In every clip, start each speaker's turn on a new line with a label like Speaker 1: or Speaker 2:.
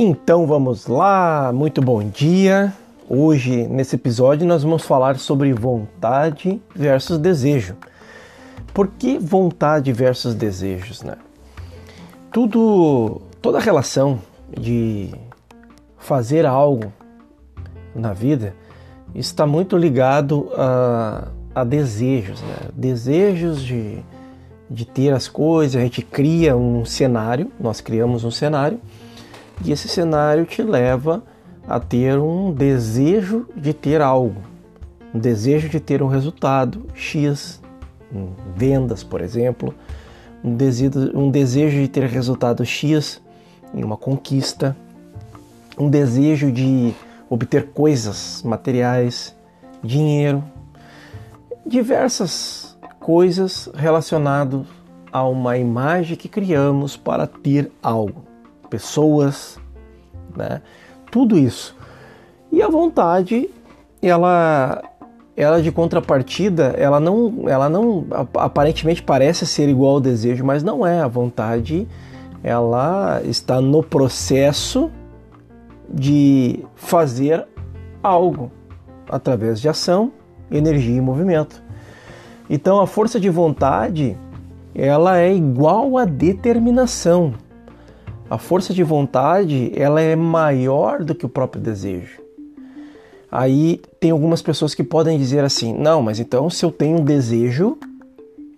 Speaker 1: Então vamos lá, muito bom dia. Hoje, nesse episódio, nós vamos falar sobre vontade versus desejo. Por que vontade versus desejos, né? Tudo, toda relação de fazer algo na vida está muito ligado a, a desejos, né? Desejos de, de ter as coisas, a gente cria um cenário, nós criamos um cenário e esse cenário te leva a ter um desejo de ter algo, um desejo de ter um resultado X, vendas, por exemplo, um desejo, um desejo de ter resultado X em uma conquista, um desejo de obter coisas materiais, dinheiro, diversas coisas relacionadas a uma imagem que criamos para ter algo pessoas, né? Tudo isso. E a vontade, ela ela de contrapartida, ela não, ela não aparentemente parece ser igual ao desejo, mas não é. A vontade, ela está no processo de fazer algo através de ação, energia e movimento. Então a força de vontade, ela é igual à determinação. A força de vontade ela é maior do que o próprio desejo. Aí tem algumas pessoas que podem dizer assim: não, mas então se eu tenho um desejo,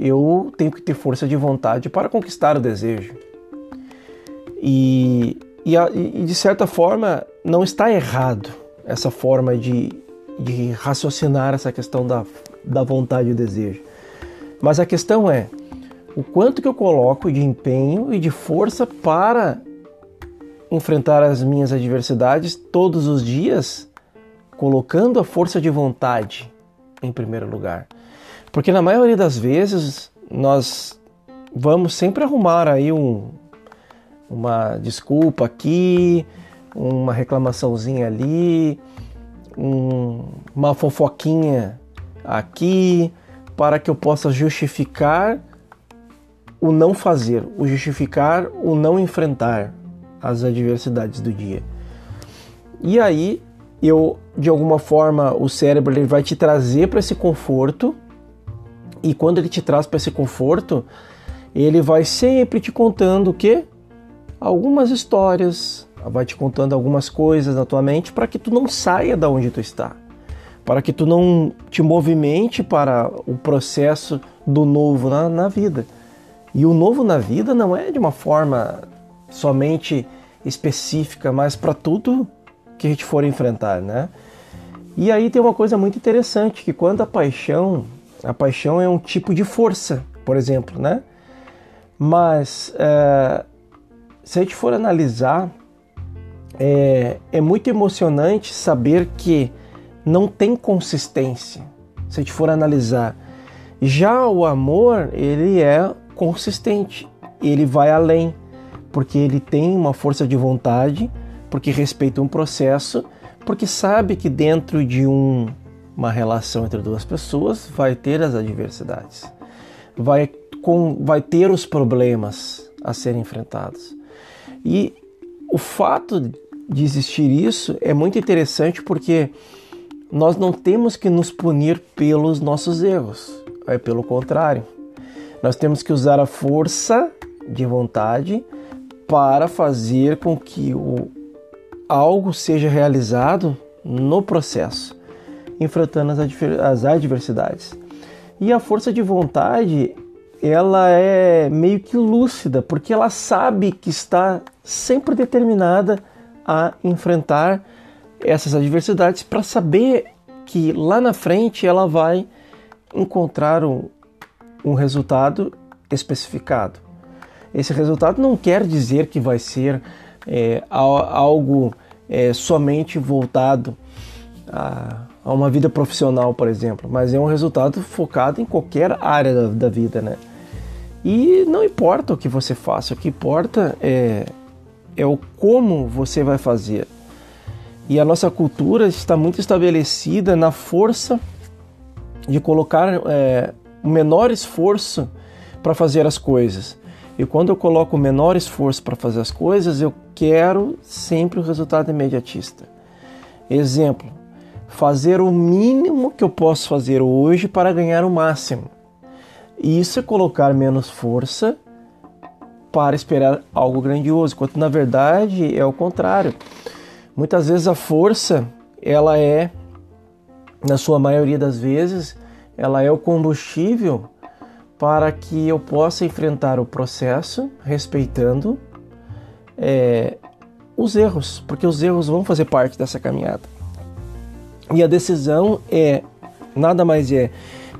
Speaker 1: eu tenho que ter força de vontade para conquistar o desejo. E, e, e de certa forma não está errado essa forma de, de raciocinar essa questão da, da vontade e do desejo. Mas a questão é, o quanto que eu coloco de empenho e de força para enfrentar as minhas adversidades todos os dias, colocando a força de vontade em primeiro lugar. Porque na maioria das vezes nós vamos sempre arrumar aí um, uma desculpa aqui, uma reclamaçãozinha ali, um, uma fofoquinha aqui, para que eu possa justificar o não fazer, o justificar o não enfrentar as adversidades do dia. E aí, eu de alguma forma o cérebro ele vai te trazer para esse conforto e quando ele te traz para esse conforto, ele vai sempre te contando o quê? Algumas histórias, vai te contando algumas coisas na tua mente para que tu não saia da onde tu está, para que tu não te movimente para o processo do novo na, na vida. E o novo na vida não é de uma forma somente específica, mas para tudo que a gente for enfrentar, né? E aí tem uma coisa muito interessante que quando a paixão, a paixão é um tipo de força, por exemplo, né? Mas é, se a gente for analisar, é, é muito emocionante saber que não tem consistência. Se a gente for analisar, já o amor ele é consistente, ele vai além, porque ele tem uma força de vontade, porque respeita um processo, porque sabe que dentro de um, uma relação entre duas pessoas vai ter as adversidades, vai, com, vai ter os problemas a serem enfrentados. E o fato de existir isso é muito interessante porque nós não temos que nos punir pelos nossos erros, é pelo contrário. Nós temos que usar a força de vontade para fazer com que o, algo seja realizado no processo, enfrentando as, as adversidades. E a força de vontade, ela é meio que lúcida, porque ela sabe que está sempre determinada a enfrentar essas adversidades para saber que lá na frente ela vai encontrar um, um resultado especificado. Esse resultado não quer dizer que vai ser é, algo é, somente voltado a, a, uma vida profissional, por exemplo, mas é um resultado focado em qualquer área da, da vida, né? E não importa o que você faça, o que importa é, é o como você vai fazer. E a nossa cultura está muito estabelecida na força de colocar é, o menor esforço para fazer as coisas. E quando eu coloco o menor esforço para fazer as coisas, eu quero sempre o resultado imediatista. Exemplo: fazer o mínimo que eu posso fazer hoje para ganhar o máximo. Isso é colocar menos força para esperar algo grandioso, quando na verdade é o contrário. Muitas vezes a força, ela é, na sua maioria das vezes, ela é o combustível para que eu possa enfrentar o processo respeitando é, os erros, porque os erros vão fazer parte dessa caminhada. E a decisão é nada mais é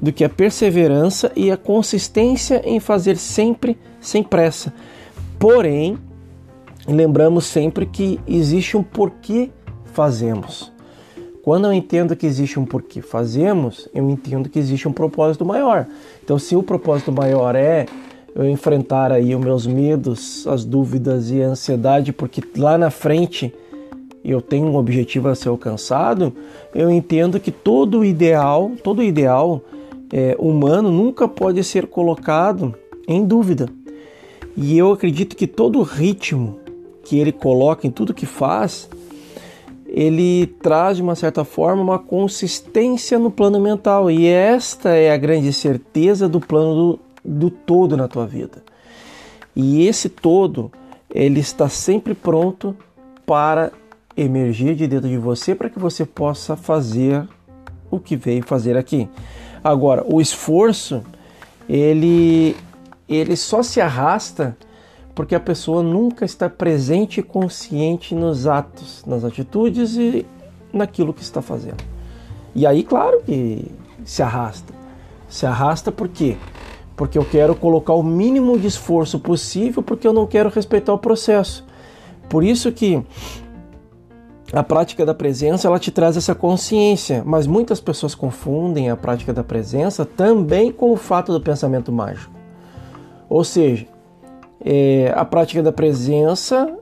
Speaker 1: do que a perseverança e a consistência em fazer sempre sem pressa. Porém, lembramos sempre que existe um porquê fazemos. Quando eu entendo que existe um porquê fazemos, eu entendo que existe um propósito maior. Então, se o propósito maior é eu enfrentar aí os meus medos, as dúvidas e a ansiedade, porque lá na frente eu tenho um objetivo a ser alcançado, eu entendo que todo ideal, todo ideal é, humano nunca pode ser colocado em dúvida. E eu acredito que todo ritmo que ele coloca em tudo que faz, ele traz de uma certa forma uma consistência no plano mental. E esta é a grande certeza do plano do, do todo na tua vida. E esse todo, ele está sempre pronto para emergir de dentro de você para que você possa fazer o que veio fazer aqui. Agora, o esforço, ele, ele só se arrasta porque a pessoa nunca está presente e consciente nos atos, nas atitudes e naquilo que está fazendo. E aí, claro que se arrasta. Se arrasta por quê? Porque eu quero colocar o mínimo de esforço possível, porque eu não quero respeitar o processo. Por isso que a prática da presença ela te traz essa consciência, mas muitas pessoas confundem a prática da presença também com o fato do pensamento mágico. Ou seja, é, a prática da presença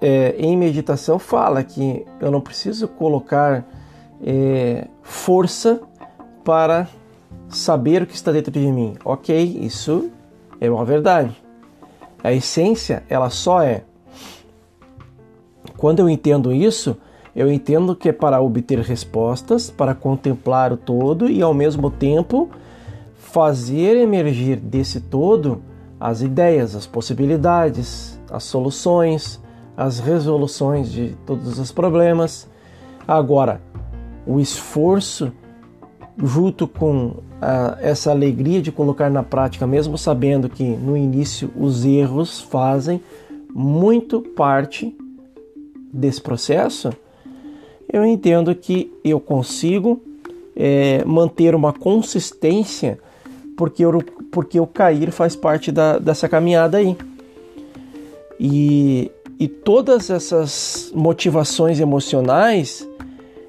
Speaker 1: é, em meditação fala que eu não preciso colocar é, força para saber o que está dentro de mim. Ok, isso é uma verdade. A essência ela só é quando eu entendo isso, eu entendo que é para obter respostas, para contemplar o todo e ao mesmo tempo fazer emergir desse todo as ideias, as possibilidades, as soluções, as resoluções de todos os problemas. Agora, o esforço junto com a, essa alegria de colocar na prática, mesmo sabendo que no início os erros fazem muito parte desse processo, eu entendo que eu consigo é, manter uma consistência porque, eu, porque o cair faz parte da, dessa caminhada aí. E, e todas essas motivações emocionais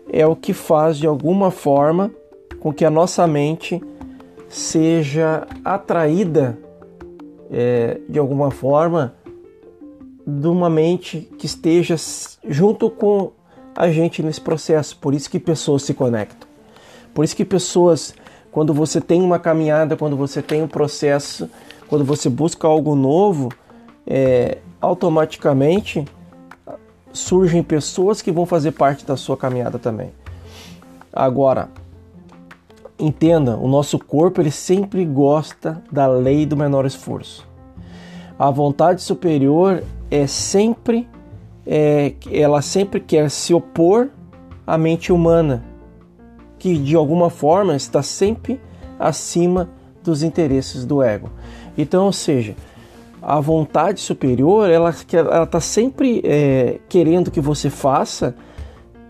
Speaker 1: é o que faz de alguma forma com que a nossa mente seja atraída é, de alguma forma de uma mente que esteja junto com a gente nesse processo. Por isso que pessoas se conectam. Por isso que pessoas, quando você tem uma caminhada, quando você tem um processo, quando você busca algo novo, é, automaticamente surgem pessoas que vão fazer parte da sua caminhada também. Agora, entenda, o nosso corpo ele sempre gosta da lei do menor esforço. A vontade superior é sempre é, ela sempre quer se opor à mente humana, que de alguma forma está sempre acima dos interesses do ego. Então, ou seja, a vontade superior ela está sempre é, querendo que você faça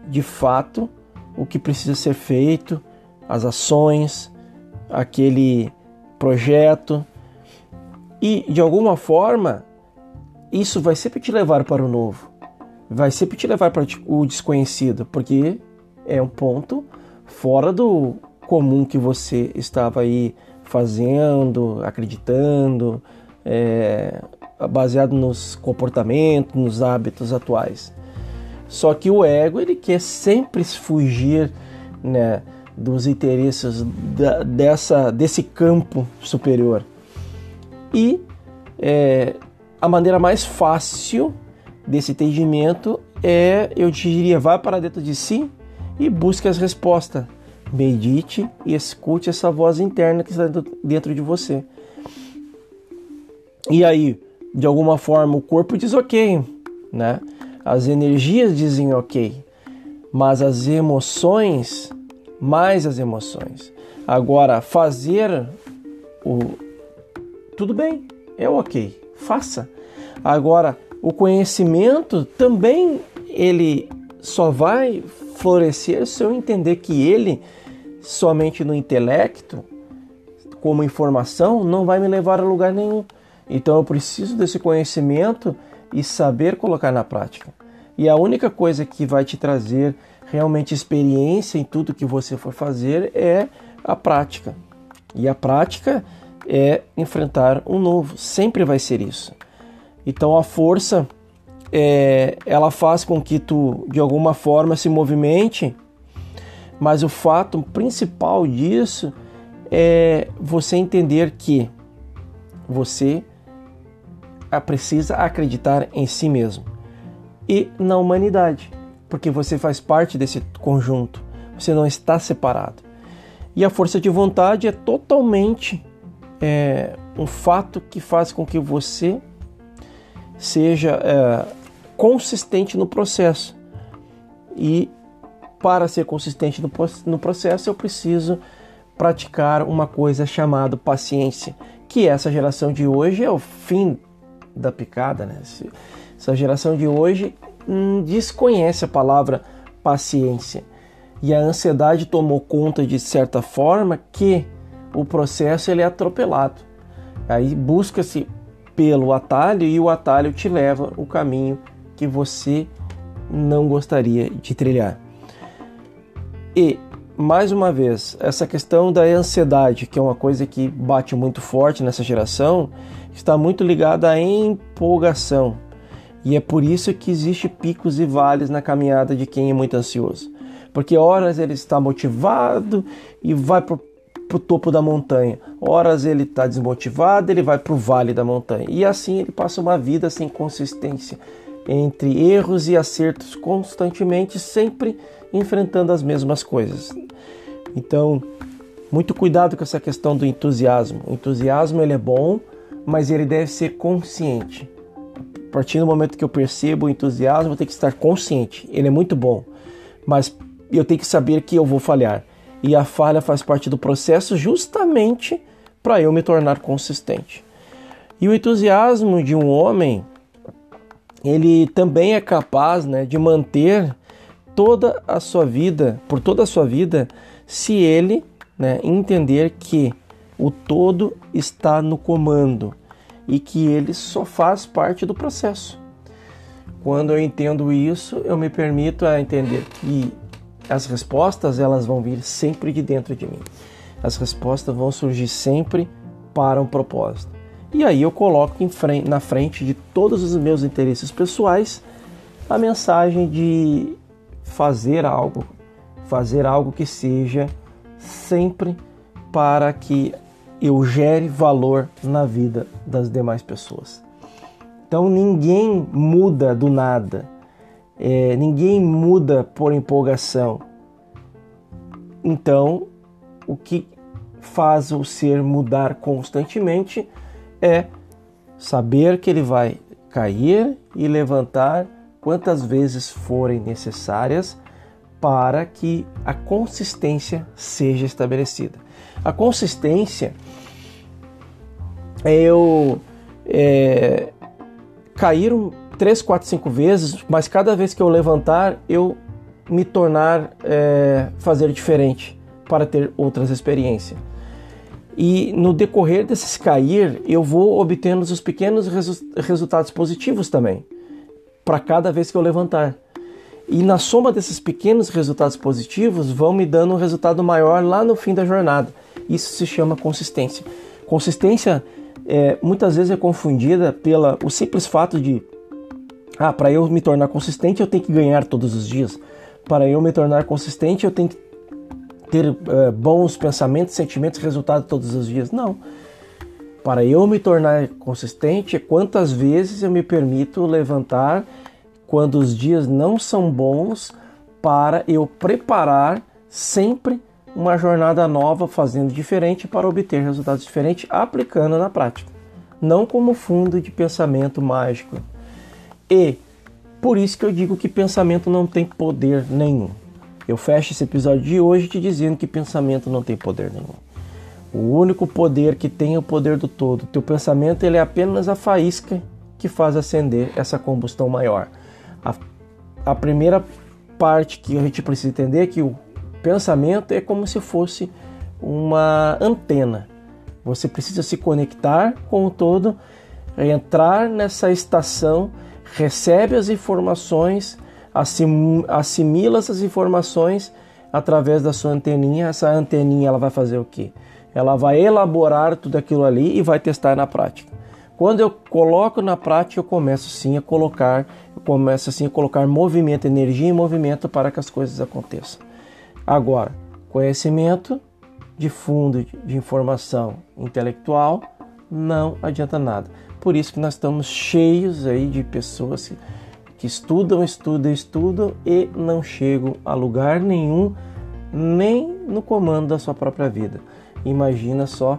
Speaker 1: de fato o que precisa ser feito, as ações, aquele projeto, e de alguma forma isso vai sempre te levar para o novo, vai sempre te levar para o desconhecido, porque é um ponto fora do comum que você estava aí fazendo, acreditando, é, baseado nos comportamentos, nos hábitos atuais. Só que o ego ele quer sempre fugir né, dos interesses da, dessa, desse campo superior. E é, a maneira mais fácil desse entendimento é, eu diria, vá para dentro de si e busque as respostas. Medite e escute essa voz interna que está dentro de você. E aí, de alguma forma, o corpo diz ok, né? As energias dizem ok, mas as emoções, mais as emoções. Agora, fazer o tudo bem, é ok, faça. Agora, o conhecimento também ele só vai florescer se eu entender que ele somente no intelecto, como informação, não vai me levar a lugar nenhum. Então eu preciso desse conhecimento e saber colocar na prática. E a única coisa que vai te trazer realmente experiência em tudo que você for fazer é a prática. E a prática é enfrentar um novo, sempre vai ser isso. Então a força é, ela faz com que tu de alguma forma se movimente, mas o fato principal disso é você entender que você precisa acreditar em si mesmo e na humanidade, porque você faz parte desse conjunto, você não está separado. E a força de vontade é totalmente é, um fato que faz com que você seja é, consistente no processo. E para ser consistente no, no processo, eu preciso praticar uma coisa chamada paciência, que essa geração de hoje é o fim da picada, né? Essa geração de hoje hum, desconhece a palavra paciência. E a ansiedade tomou conta de certa forma que o processo ele é atropelado. Aí busca-se pelo atalho e o atalho te leva o caminho que você não gostaria de trilhar. E mais uma vez, essa questão da ansiedade, que é uma coisa que bate muito forte nessa geração, está muito ligada à empolgação. E é por isso que existe picos e vales na caminhada de quem é muito ansioso. Porque horas ele está motivado e vai para o topo da montanha, horas ele está desmotivado, ele vai para o vale da montanha. E assim ele passa uma vida sem consistência, entre erros e acertos constantemente, sempre enfrentando as mesmas coisas. Então, muito cuidado com essa questão do entusiasmo. O entusiasmo ele é bom, mas ele deve ser consciente. A partir do momento que eu percebo o entusiasmo, eu tenho que estar consciente. Ele é muito bom, mas eu tenho que saber que eu vou falhar. E a falha faz parte do processo justamente para eu me tornar consistente. E o entusiasmo de um homem ele também é capaz né, de manter toda a sua vida, por toda a sua vida, se ele né, entender que o todo está no comando e que ele só faz parte do processo. Quando eu entendo isso, eu me permito a entender que as respostas elas vão vir sempre de dentro de mim. As respostas vão surgir sempre para um propósito. E aí eu coloco frente, na frente de todos os meus interesses pessoais a mensagem de fazer algo, fazer algo que seja sempre para que eu gere valor na vida das demais pessoas. Então ninguém muda do nada, é, ninguém muda por empolgação. Então o que faz o ser mudar constantemente é saber que ele vai cair e levantar quantas vezes forem necessárias para que a consistência seja estabelecida. A consistência é eu é, cair um, 3, 4, 5 vezes, mas cada vez que eu levantar, eu me tornar é, fazer diferente para ter outras experiências. E no decorrer desses cair, eu vou obtendo os pequenos resu resultados positivos também, para cada vez que eu levantar. E na soma desses pequenos resultados positivos, vão me dando um resultado maior lá no fim da jornada. Isso se chama consistência. Consistência é, muitas vezes é confundida pela o simples fato de ah, para eu me tornar consistente eu tenho que ganhar todos os dias. Para eu me tornar consistente eu tenho que ter uh, bons pensamentos, sentimentos, resultados todos os dias. Não. Para eu me tornar consistente, é quantas vezes eu me permito levantar quando os dias não são bons para eu preparar sempre uma jornada nova, fazendo diferente para obter resultados diferentes, aplicando na prática, não como fundo de pensamento mágico. E por isso que eu digo que pensamento não tem poder nenhum. Eu fecho esse episódio de hoje te dizendo que pensamento não tem poder nenhum. O único poder que tem é o poder do todo. Teu pensamento ele é apenas a faísca que faz acender essa combustão maior. A, a primeira parte que a gente precisa entender é que o pensamento é como se fosse uma antena. Você precisa se conectar com o todo, entrar nessa estação, recebe as informações, assimila essas informações através da sua anteninha. Essa anteninha ela vai fazer o quê? Ela vai elaborar tudo aquilo ali e vai testar na prática. Quando eu coloco na prática, eu começo sim a colocar, eu começo assim a colocar movimento, energia e movimento para que as coisas aconteçam. Agora, conhecimento de fundo de informação intelectual não adianta nada. Por isso que nós estamos cheios aí de pessoas que, que estudam, estudam, estudam e não chegam a lugar nenhum, nem no comando da sua própria vida. Imagina só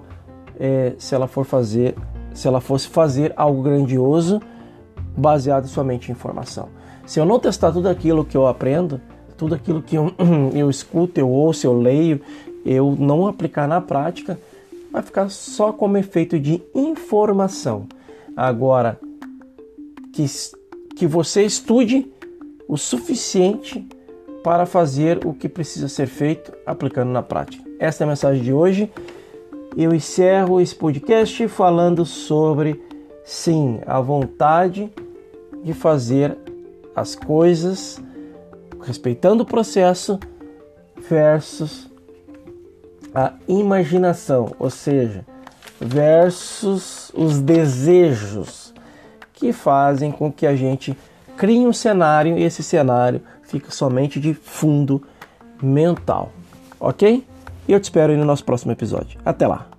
Speaker 1: é, se ela for fazer se ela fosse fazer algo grandioso baseado somente em informação. Se eu não testar tudo aquilo que eu aprendo, tudo aquilo que eu, eu escuto, eu ouço, eu leio, eu não aplicar na prática, vai ficar só como efeito de informação. Agora, que, que você estude o suficiente para fazer o que precisa ser feito aplicando na prática. Esta é a mensagem de hoje eu encerro esse podcast falando sobre, sim, a vontade de fazer as coisas respeitando o processo versus a imaginação, ou seja, versus os desejos que fazem com que a gente crie um cenário e esse cenário fica somente de fundo mental, ok? E eu te espero aí no nosso próximo episódio. Até lá!